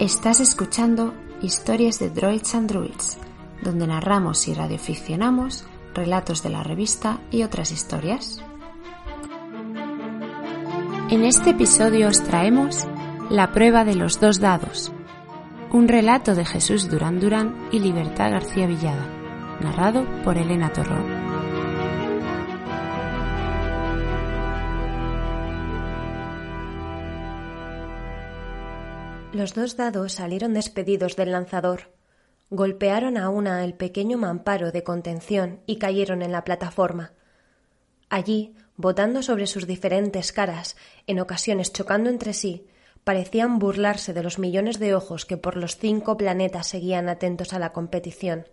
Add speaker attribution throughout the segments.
Speaker 1: Estás escuchando Historias de Droids and Druids, donde narramos y radioficcionamos relatos de la revista y otras historias. En este episodio os traemos La prueba de los dos dados, un relato de Jesús Durán Durán y Libertad García Villada, narrado por Elena Torrón.
Speaker 2: Los dos dados salieron despedidos del lanzador. Golpearon a una el pequeño mamparo de contención y cayeron en la plataforma. Allí, botando sobre sus diferentes caras, en ocasiones chocando entre sí, parecían burlarse de los millones de ojos que por los cinco planetas seguían atentos a la competición.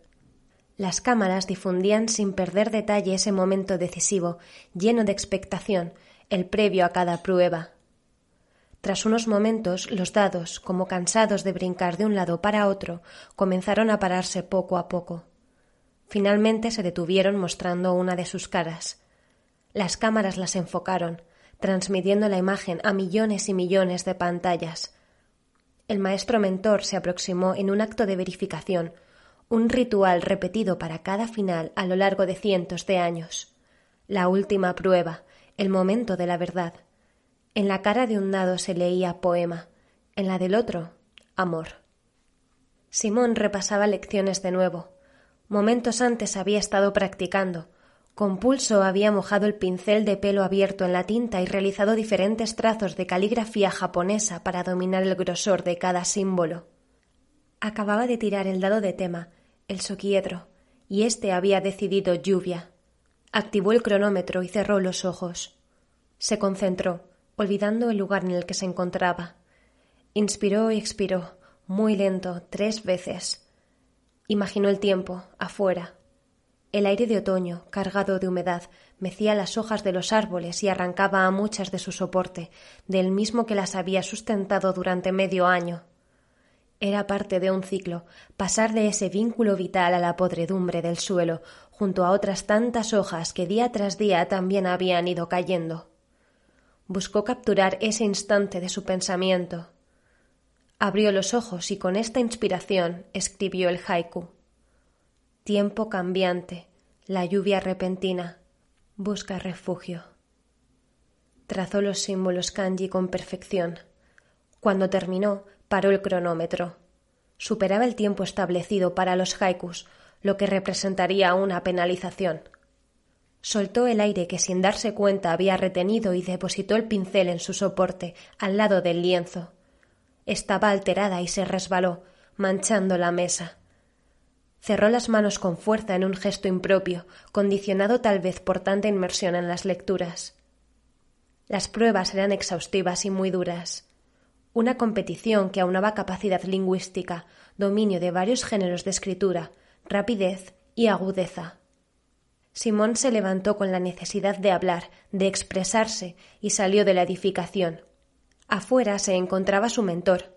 Speaker 2: Las cámaras difundían sin perder detalle ese momento decisivo, lleno de expectación, el previo a cada prueba, tras unos momentos, los dados, como cansados de brincar de un lado para otro, comenzaron a pararse poco a poco. Finalmente se detuvieron mostrando una de sus caras. Las cámaras las enfocaron, transmitiendo la imagen a millones y millones de pantallas. El maestro mentor se aproximó en un acto de verificación, un ritual repetido para cada final a lo largo de cientos de años. La última prueba, el momento de la verdad. En la cara de un dado se leía poema, en la del otro, amor. Simón repasaba lecciones de nuevo. Momentos antes había estado practicando. Con pulso había mojado el pincel de pelo abierto en la tinta y realizado diferentes trazos de caligrafía japonesa para dominar el grosor de cada símbolo. Acababa de tirar el dado de tema, el soquiedro, y éste había decidido lluvia. Activó el cronómetro y cerró los ojos. Se concentró olvidando el lugar en el que se encontraba. Inspiró y expiró, muy lento, tres veces. Imaginó el tiempo, afuera. El aire de otoño, cargado de humedad, mecía las hojas de los árboles y arrancaba a muchas de su soporte, del mismo que las había sustentado durante medio año. Era parte de un ciclo, pasar de ese vínculo vital a la podredumbre del suelo, junto a otras tantas hojas que día tras día también habían ido cayendo. Buscó capturar ese instante de su pensamiento. Abrió los ojos y con esta inspiración escribió el haiku. Tiempo cambiante, la lluvia repentina, busca refugio. Trazó los símbolos kanji con perfección. Cuando terminó, paró el cronómetro. Superaba el tiempo establecido para los haikus, lo que representaría una penalización. Soltó el aire que sin darse cuenta había retenido y depositó el pincel en su soporte, al lado del lienzo. Estaba alterada y se resbaló, manchando la mesa. Cerró las manos con fuerza en un gesto impropio, condicionado tal vez por tanta inmersión en las lecturas. Las pruebas eran exhaustivas y muy duras. Una competición que aunaba capacidad lingüística, dominio de varios géneros de escritura, rapidez y agudeza. Simón se levantó con la necesidad de hablar, de expresarse, y salió de la edificación. Afuera se encontraba su mentor.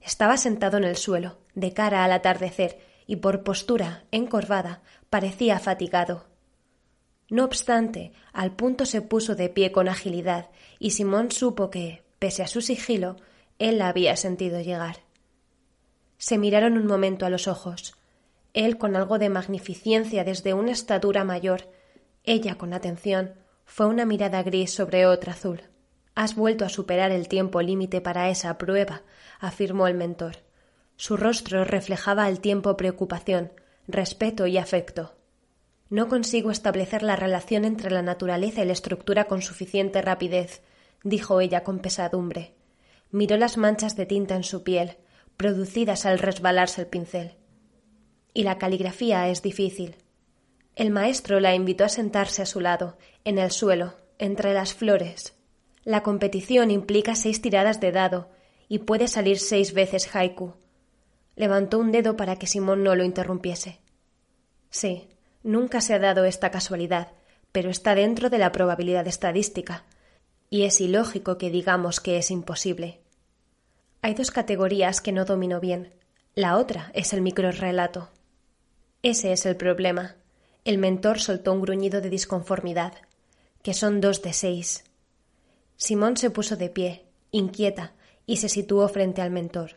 Speaker 2: Estaba sentado en el suelo, de cara al atardecer, y por postura, encorvada, parecía fatigado. No obstante, al punto se puso de pie con agilidad, y Simón supo que, pese a su sigilo, él la había sentido llegar. Se miraron un momento a los ojos él con algo de magnificencia desde una estatura mayor, ella con atención, fue una mirada gris sobre otra azul. Has vuelto a superar el tiempo límite para esa prueba, afirmó el mentor. Su rostro reflejaba al tiempo preocupación, respeto y afecto. No consigo establecer la relación entre la naturaleza y la estructura con suficiente rapidez, dijo ella con pesadumbre. Miró las manchas de tinta en su piel, producidas al resbalarse el pincel y la caligrafía es difícil. El maestro la invitó a sentarse a su lado, en el suelo, entre las flores. La competición implica seis tiradas de dado y puede salir seis veces haiku. Levantó un dedo para que Simón no lo interrumpiese. Sí, nunca se ha dado esta casualidad, pero está dentro de la probabilidad estadística, y es ilógico que digamos que es imposible. Hay dos categorías que no domino bien. La otra es el microrrelato. Ese es el problema. El mentor soltó un gruñido de disconformidad, que son dos de seis. Simón se puso de pie, inquieta, y se situó frente al mentor.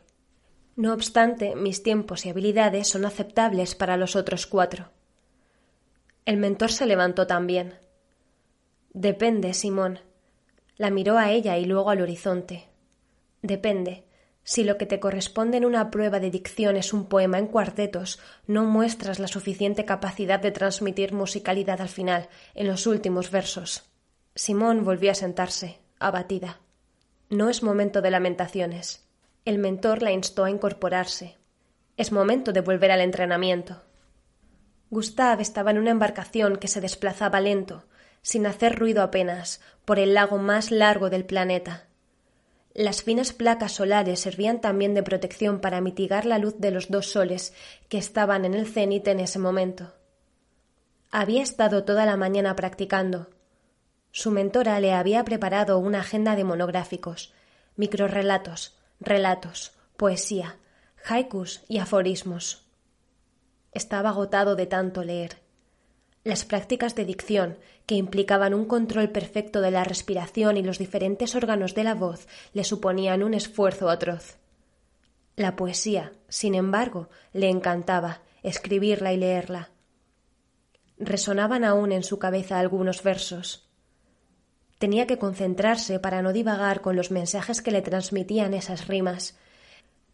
Speaker 2: No obstante, mis tiempos y habilidades son aceptables para los otros cuatro. El mentor se levantó también. Depende, Simón. La miró a ella y luego al horizonte. Depende. Si lo que te corresponde en una prueba de dicción es un poema en cuartetos, no muestras la suficiente capacidad de transmitir musicalidad al final, en los últimos versos. Simón volvió a sentarse, abatida. No es momento de lamentaciones. El mentor la instó a incorporarse. Es momento de volver al entrenamiento. Gustav estaba en una embarcación que se desplazaba lento, sin hacer ruido apenas, por el lago más largo del planeta. Las finas placas solares servían también de protección para mitigar la luz de los dos soles que estaban en el cenit en ese momento. Había estado toda la mañana practicando. Su mentora le había preparado una agenda de monográficos, microrrelatos, relatos, poesía, haikus y aforismos. Estaba agotado de tanto leer. Las prácticas de dicción, que implicaban un control perfecto de la respiración y los diferentes órganos de la voz, le suponían un esfuerzo atroz. La poesía, sin embargo, le encantaba escribirla y leerla. Resonaban aún en su cabeza algunos versos. Tenía que concentrarse para no divagar con los mensajes que le transmitían esas rimas,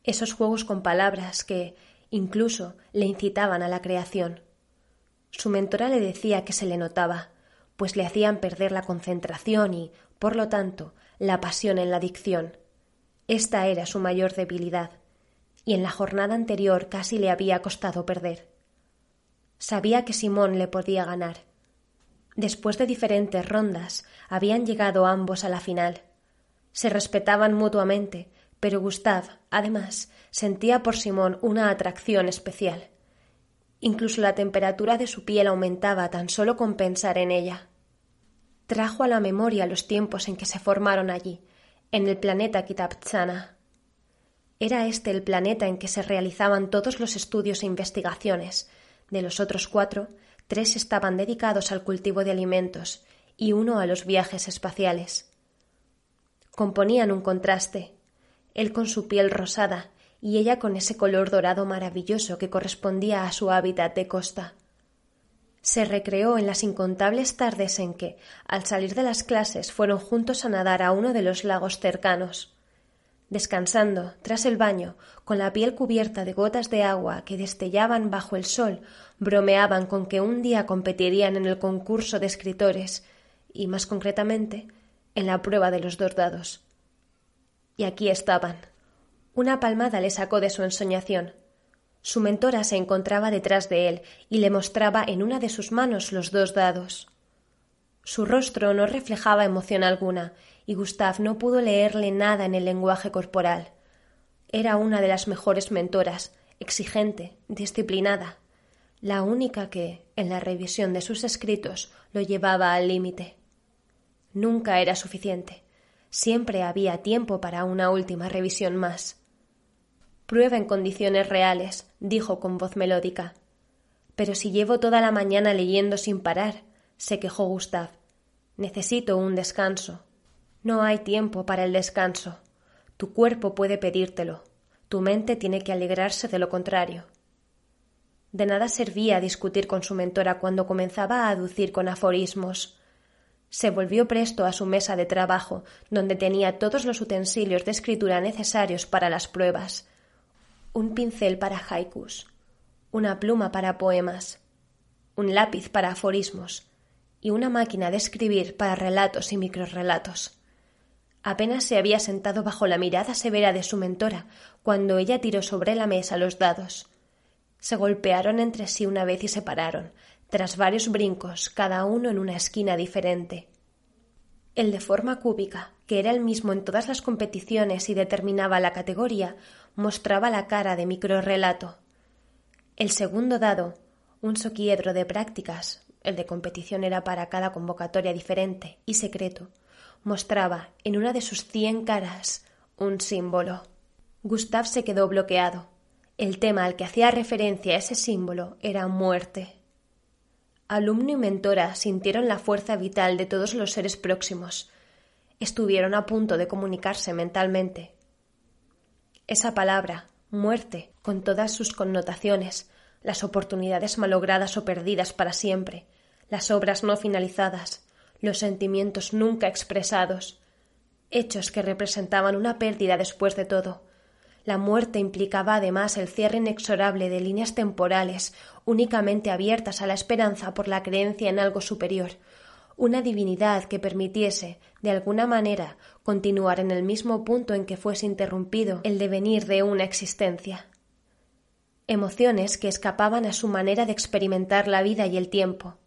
Speaker 2: esos juegos con palabras que, incluso, le incitaban a la creación. Su mentora le decía que se le notaba, pues le hacían perder la concentración y, por lo tanto, la pasión en la dicción. Esta era su mayor debilidad, y en la jornada anterior casi le había costado perder. Sabía que Simón le podía ganar. Después de diferentes rondas, habían llegado ambos a la final. Se respetaban mutuamente, pero Gustav, además, sentía por Simón una atracción especial. Incluso la temperatura de su piel aumentaba tan solo con pensar en ella. Trajo a la memoria los tiempos en que se formaron allí, en el planeta Kitapchana. Era este el planeta en que se realizaban todos los estudios e investigaciones. De los otros cuatro, tres estaban dedicados al cultivo de alimentos y uno a los viajes espaciales. Componían un contraste, él con su piel rosada y ella con ese color dorado maravilloso que correspondía a su hábitat de costa. Se recreó en las incontables tardes en que, al salir de las clases, fueron juntos a nadar a uno de los lagos cercanos. Descansando, tras el baño, con la piel cubierta de gotas de agua que destellaban bajo el sol, bromeaban con que un día competirían en el concurso de escritores, y más concretamente, en la prueba de los dos dados. Y aquí estaban, una palmada le sacó de su ensoñación. Su mentora se encontraba detrás de él y le mostraba en una de sus manos los dos dados. Su rostro no reflejaba emoción alguna, y Gustav no pudo leerle nada en el lenguaje corporal. Era una de las mejores mentoras, exigente, disciplinada, la única que, en la revisión de sus escritos, lo llevaba al límite. Nunca era suficiente. Siempre había tiempo para una última revisión más. Prueba en condiciones reales, dijo con voz melódica. Pero si llevo toda la mañana leyendo sin parar, se quejó Gustav. Necesito un descanso. No hay tiempo para el descanso. Tu cuerpo puede pedírtelo. Tu mente tiene que alegrarse de lo contrario. De nada servía discutir con su mentora cuando comenzaba a aducir con aforismos. Se volvió presto a su mesa de trabajo, donde tenía todos los utensilios de escritura necesarios para las pruebas un pincel para haikus, una pluma para poemas, un lápiz para aforismos y una máquina de escribir para relatos y microrrelatos. Apenas se había sentado bajo la mirada severa de su mentora cuando ella tiró sobre la mesa los dados. Se golpearon entre sí una vez y se pararon, tras varios brincos, cada uno en una esquina diferente. El de forma cúbica, que era el mismo en todas las competiciones y determinaba la categoría, mostraba la cara de microrrelato. El segundo dado, un soquiedro de prácticas, el de competición era para cada convocatoria diferente y secreto, mostraba en una de sus cien caras un símbolo. Gustav se quedó bloqueado. El tema al que hacía referencia ese símbolo era muerte. Alumno y mentora sintieron la fuerza vital de todos los seres próximos. Estuvieron a punto de comunicarse mentalmente. Esa palabra, muerte, con todas sus connotaciones, las oportunidades malogradas o perdidas para siempre, las obras no finalizadas, los sentimientos nunca expresados, hechos que representaban una pérdida después de todo. La muerte implicaba además el cierre inexorable de líneas temporales únicamente abiertas a la esperanza por la creencia en algo superior, una divinidad que permitiese, de alguna manera, continuar en el mismo punto en que fuese interrumpido el devenir de una existencia. Emociones que escapaban a su manera de experimentar la vida y el tiempo.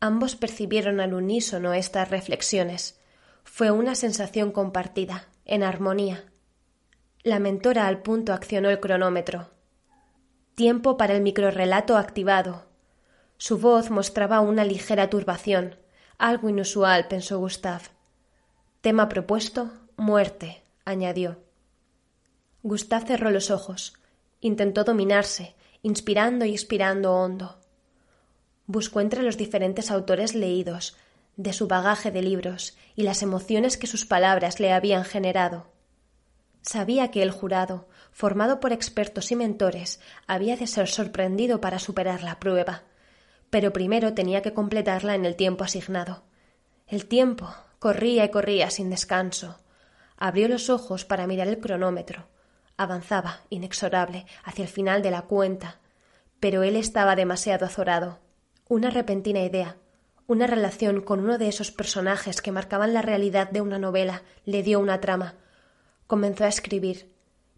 Speaker 2: Ambos percibieron al unísono estas reflexiones. Fue una sensación compartida, en armonía. La mentora al punto accionó el cronómetro. Tiempo para el microrrelato activado. Su voz mostraba una ligera turbación, algo inusual, pensó Gustav. Tema propuesto, muerte, añadió. Gustav cerró los ojos. Intentó dominarse, inspirando y expirando hondo. Buscó entre los diferentes autores leídos, de su bagaje de libros y las emociones que sus palabras le habían generado. Sabía que el jurado, formado por expertos y mentores, había de ser sorprendido para superar la prueba pero primero tenía que completarla en el tiempo asignado. El tiempo corría y corría sin descanso. Abrió los ojos para mirar el cronómetro. Avanzaba, inexorable, hacia el final de la cuenta. Pero él estaba demasiado azorado. Una repentina idea, una relación con uno de esos personajes que marcaban la realidad de una novela, le dio una trama. Comenzó a escribir.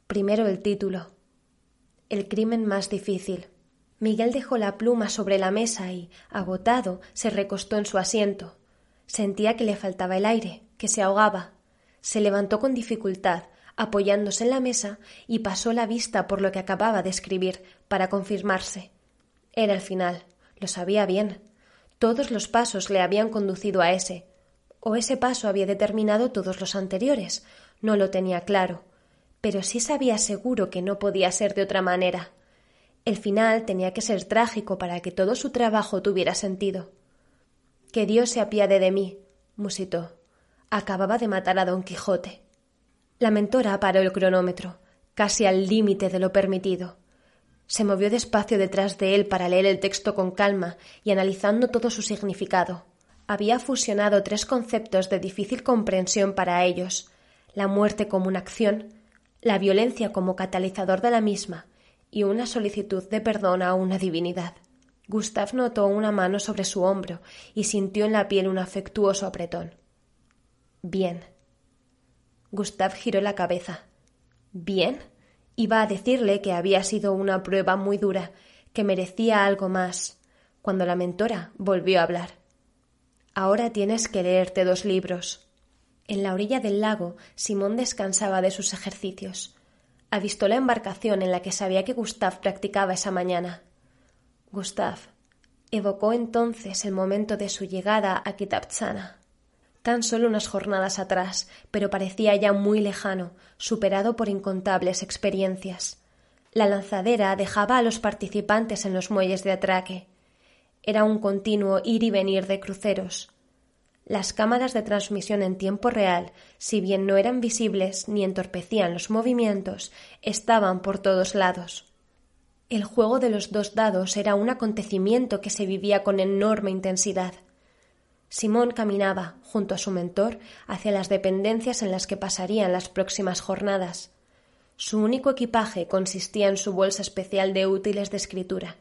Speaker 2: Primero el título. El crimen más difícil. Miguel dejó la pluma sobre la mesa y, agotado, se recostó en su asiento. Sentía que le faltaba el aire, que se ahogaba. Se levantó con dificultad, apoyándose en la mesa, y pasó la vista por lo que acababa de escribir, para confirmarse. Era el final. Lo sabía bien. Todos los pasos le habían conducido a ese. O ese paso había determinado todos los anteriores. No lo tenía claro. Pero sí sabía seguro que no podía ser de otra manera. El final tenía que ser trágico para que todo su trabajo tuviera sentido. Que Dios se apiade de mí, musitó. Acababa de matar a don Quijote. La mentora paró el cronómetro, casi al límite de lo permitido. Se movió despacio detrás de él para leer el texto con calma y analizando todo su significado. Había fusionado tres conceptos de difícil comprensión para ellos la muerte como una acción, la violencia como catalizador de la misma y una solicitud de perdón a una divinidad. Gustav notó una mano sobre su hombro y sintió en la piel un afectuoso apretón. Bien. Gustav giró la cabeza. ¿Bien? Iba a decirle que había sido una prueba muy dura, que merecía algo más, cuando la mentora volvió a hablar. Ahora tienes que leerte dos libros. En la orilla del lago, Simón descansaba de sus ejercicios avistó la embarcación en la que sabía que Gustav practicaba esa mañana. Gustav evocó entonces el momento de su llegada a Kitabtsana. Tan solo unas jornadas atrás, pero parecía ya muy lejano, superado por incontables experiencias. La lanzadera dejaba a los participantes en los muelles de atraque. Era un continuo ir y venir de cruceros. Las cámaras de transmisión en tiempo real, si bien no eran visibles ni entorpecían los movimientos, estaban por todos lados. El juego de los dos dados era un acontecimiento que se vivía con enorme intensidad. Simón caminaba, junto a su mentor, hacia las dependencias en las que pasarían las próximas jornadas. Su único equipaje consistía en su bolsa especial de útiles de escritura.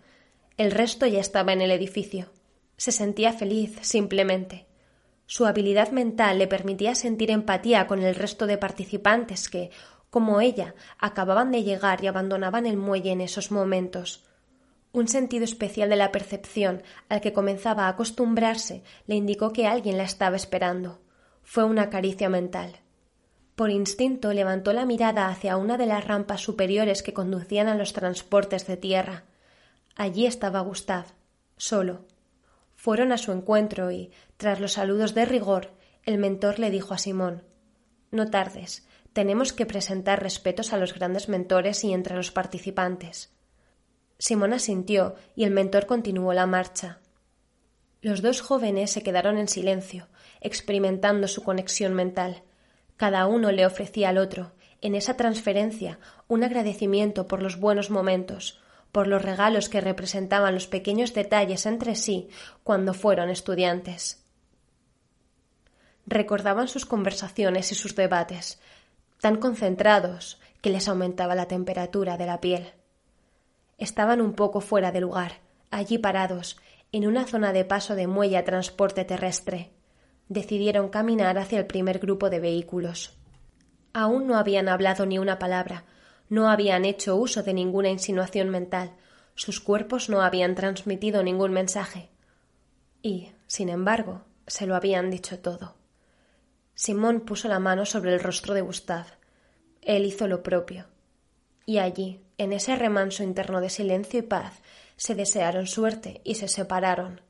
Speaker 2: El resto ya estaba en el edificio. Se sentía feliz, simplemente. Su habilidad mental le permitía sentir empatía con el resto de participantes que, como ella, acababan de llegar y abandonaban el muelle en esos momentos. Un sentido especial de la percepción, al que comenzaba a acostumbrarse, le indicó que alguien la estaba esperando. Fue una caricia mental. Por instinto levantó la mirada hacia una de las rampas superiores que conducían a los transportes de tierra. Allí estaba Gustav, solo, fueron a su encuentro y, tras los saludos de rigor, el mentor le dijo a Simón No tardes, tenemos que presentar respetos a los grandes mentores y entre los participantes. Simón asintió y el mentor continuó la marcha. Los dos jóvenes se quedaron en silencio, experimentando su conexión mental. Cada uno le ofrecía al otro, en esa transferencia un agradecimiento por los buenos momentos, por los regalos que representaban los pequeños detalles entre sí cuando fueron estudiantes. Recordaban sus conversaciones y sus debates, tan concentrados que les aumentaba la temperatura de la piel. Estaban un poco fuera de lugar, allí parados, en una zona de paso de muelle a transporte terrestre. Decidieron caminar hacia el primer grupo de vehículos. Aún no habían hablado ni una palabra, no habían hecho uso de ninguna insinuación mental, sus cuerpos no habían transmitido ningún mensaje. Y, sin embargo, se lo habían dicho todo. Simón puso la mano sobre el rostro de Gustave. Él hizo lo propio. Y allí, en ese remanso interno de silencio y paz, se desearon suerte y se separaron.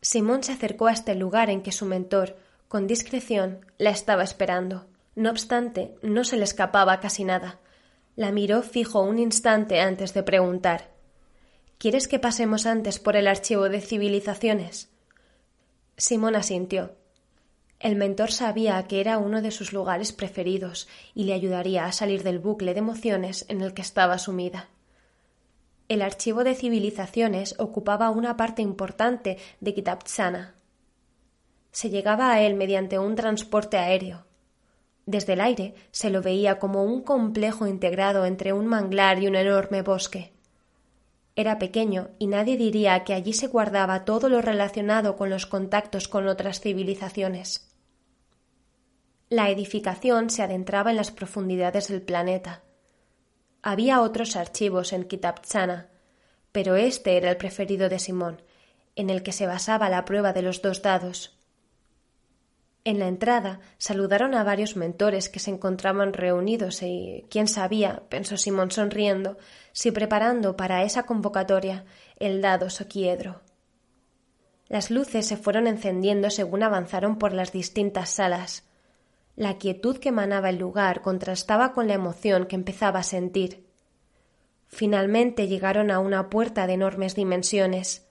Speaker 2: Simón se acercó a este lugar en que su mentor, con discreción, la estaba esperando. No obstante, no se le escapaba casi nada. La miró fijo un instante antes de preguntar ¿Quieres que pasemos antes por el archivo de civilizaciones? Simón asintió. El mentor sabía que era uno de sus lugares preferidos y le ayudaría a salir del bucle de emociones en el que estaba sumida. El archivo de civilizaciones ocupaba una parte importante de Kitabtsana. Se llegaba a él mediante un transporte aéreo. Desde el aire se lo veía como un complejo integrado entre un manglar y un enorme bosque. Era pequeño y nadie diría que allí se guardaba todo lo relacionado con los contactos con otras civilizaciones. La edificación se adentraba en las profundidades del planeta. Había otros archivos en Kitabchana, pero este era el preferido de Simón, en el que se basaba la prueba de los dos dados. En la entrada saludaron a varios mentores que se encontraban reunidos y quién sabía, pensó Simón sonriendo, si preparando para esa convocatoria el dado soquiedro. Las luces se fueron encendiendo según avanzaron por las distintas salas. La quietud que emanaba el lugar contrastaba con la emoción que empezaba a sentir. Finalmente llegaron a una puerta de enormes dimensiones.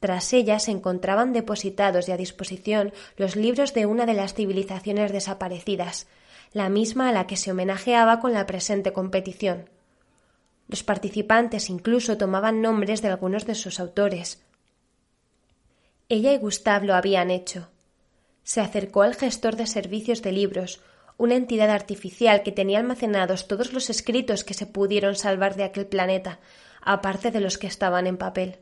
Speaker 2: Tras ella se encontraban depositados y a disposición los libros de una de las civilizaciones desaparecidas, la misma a la que se homenajeaba con la presente competición. Los participantes incluso tomaban nombres de algunos de sus autores. Ella y Gustav lo habían hecho. Se acercó al gestor de servicios de libros, una entidad artificial que tenía almacenados todos los escritos que se pudieron salvar de aquel planeta, aparte de los que estaban en papel.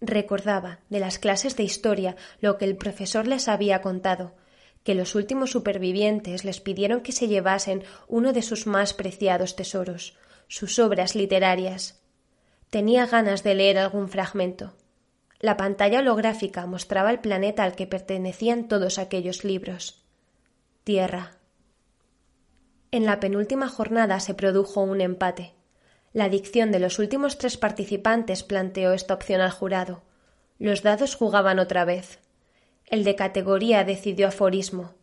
Speaker 2: Recordaba de las clases de historia lo que el profesor les había contado, que los últimos supervivientes les pidieron que se llevasen uno de sus más preciados tesoros, sus obras literarias. Tenía ganas de leer algún fragmento. La pantalla holográfica mostraba el planeta al que pertenecían todos aquellos libros. Tierra. En la penúltima jornada se produjo un empate. La dicción de los últimos tres participantes planteó esta opción al jurado. Los dados jugaban otra vez. El de categoría decidió aforismo.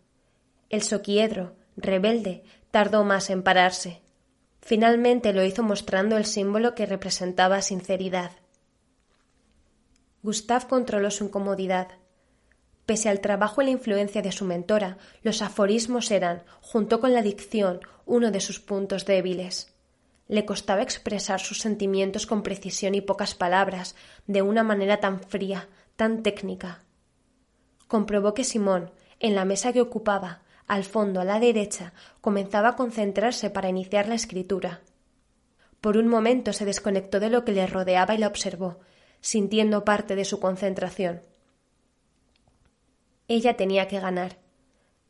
Speaker 2: El soquiedro, rebelde, tardó más en pararse. Finalmente lo hizo mostrando el símbolo que representaba sinceridad. Gustav controló su incomodidad. Pese al trabajo y la influencia de su mentora, los aforismos eran, junto con la dicción, uno de sus puntos débiles. Le costaba expresar sus sentimientos con precisión y pocas palabras, de una manera tan fría, tan técnica. Comprobó que Simón, en la mesa que ocupaba, al fondo a la derecha, comenzaba a concentrarse para iniciar la escritura. Por un momento se desconectó de lo que le rodeaba y la observó, sintiendo parte de su concentración. Ella tenía que ganar.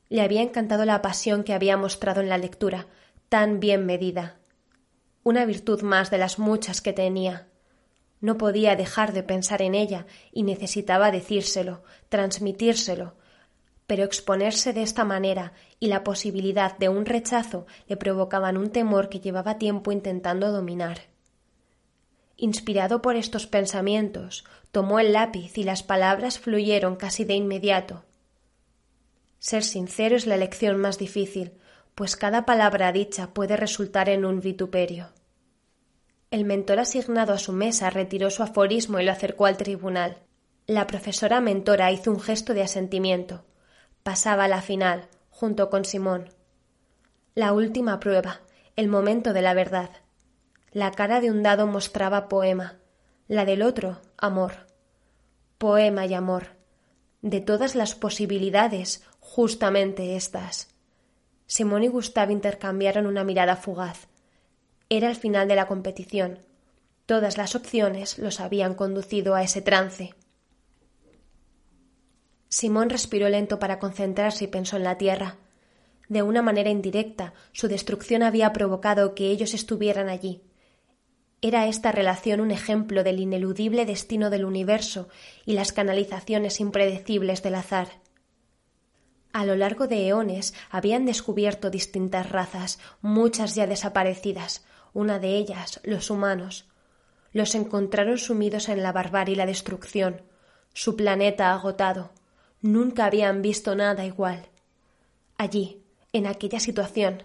Speaker 2: Le había encantado la pasión que había mostrado en la lectura, tan bien medida, una virtud más de las muchas que tenía. No podía dejar de pensar en ella y necesitaba decírselo, transmitírselo, pero exponerse de esta manera y la posibilidad de un rechazo le provocaban un temor que llevaba tiempo intentando dominar. Inspirado por estos pensamientos, tomó el lápiz y las palabras fluyeron casi de inmediato. Ser sincero es la elección más difícil, pues cada palabra dicha puede resultar en un vituperio. El mentor asignado a su mesa retiró su aforismo y lo acercó al tribunal. La profesora mentora hizo un gesto de asentimiento. Pasaba a la final, junto con Simón. La última prueba, el momento de la verdad. La cara de un dado mostraba poema, la del otro amor. Poema y amor. De todas las posibilidades, justamente estas. Simón y Gustav intercambiaron una mirada fugaz. Era el final de la competición. Todas las opciones los habían conducido a ese trance. Simón respiró lento para concentrarse y pensó en la tierra. De una manera indirecta, su destrucción había provocado que ellos estuvieran allí. Era esta relación un ejemplo del ineludible destino del universo y las canalizaciones impredecibles del azar. A lo largo de eones habían descubierto distintas razas, muchas ya desaparecidas, una de ellas los humanos. Los encontraron sumidos en la barbarie y la destrucción, su planeta agotado. Nunca habían visto nada igual. Allí, en aquella situación,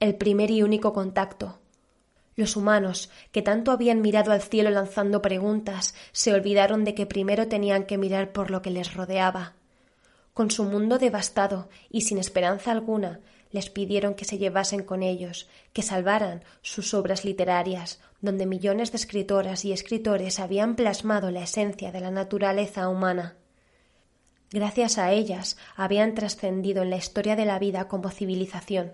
Speaker 2: el primer y único contacto. Los humanos, que tanto habían mirado al cielo lanzando preguntas, se olvidaron de que primero tenían que mirar por lo que les rodeaba. Con su mundo devastado y sin esperanza alguna, les pidieron que se llevasen con ellos, que salvaran sus obras literarias, donde millones de escritoras y escritores habían plasmado la esencia de la naturaleza humana. Gracias a ellas habían trascendido en la historia de la vida como civilización.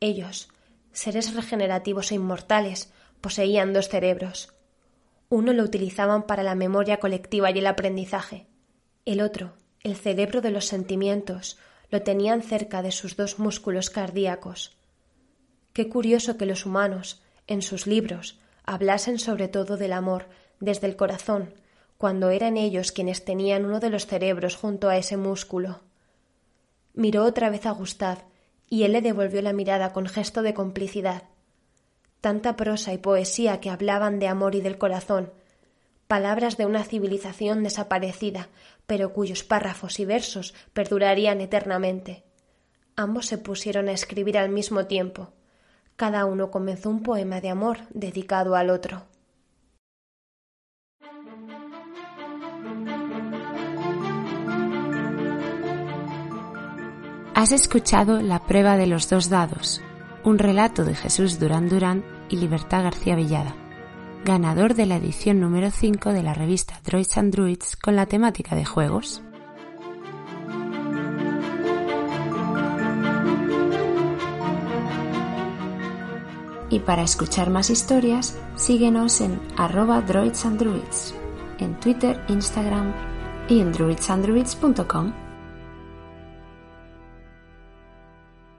Speaker 2: Ellos, seres regenerativos e inmortales, poseían dos cerebros. Uno lo utilizaban para la memoria colectiva y el aprendizaje. El otro, el cerebro de los sentimientos, lo tenían cerca de sus dos músculos cardíacos. Qué curioso que los humanos, en sus libros, hablasen sobre todo del amor desde el corazón, cuando eran ellos quienes tenían uno de los cerebros junto a ese músculo. Miró otra vez a Gustav, y él le devolvió la mirada con gesto de complicidad. Tanta prosa y poesía que hablaban de amor y del corazón, palabras de una civilización desaparecida, pero cuyos párrafos y versos perdurarían eternamente. Ambos se pusieron a escribir al mismo tiempo. Cada uno comenzó un poema de amor dedicado al otro.
Speaker 1: Has escuchado La prueba de los dos dados, un relato de Jesús Durán Durán y Libertad García Villada, ganador de la edición número 5 de la revista Droids and Druids con la temática de juegos. Y para escuchar más historias, síguenos en arroba droids and druids, en Twitter, Instagram y en druidsandruids.com.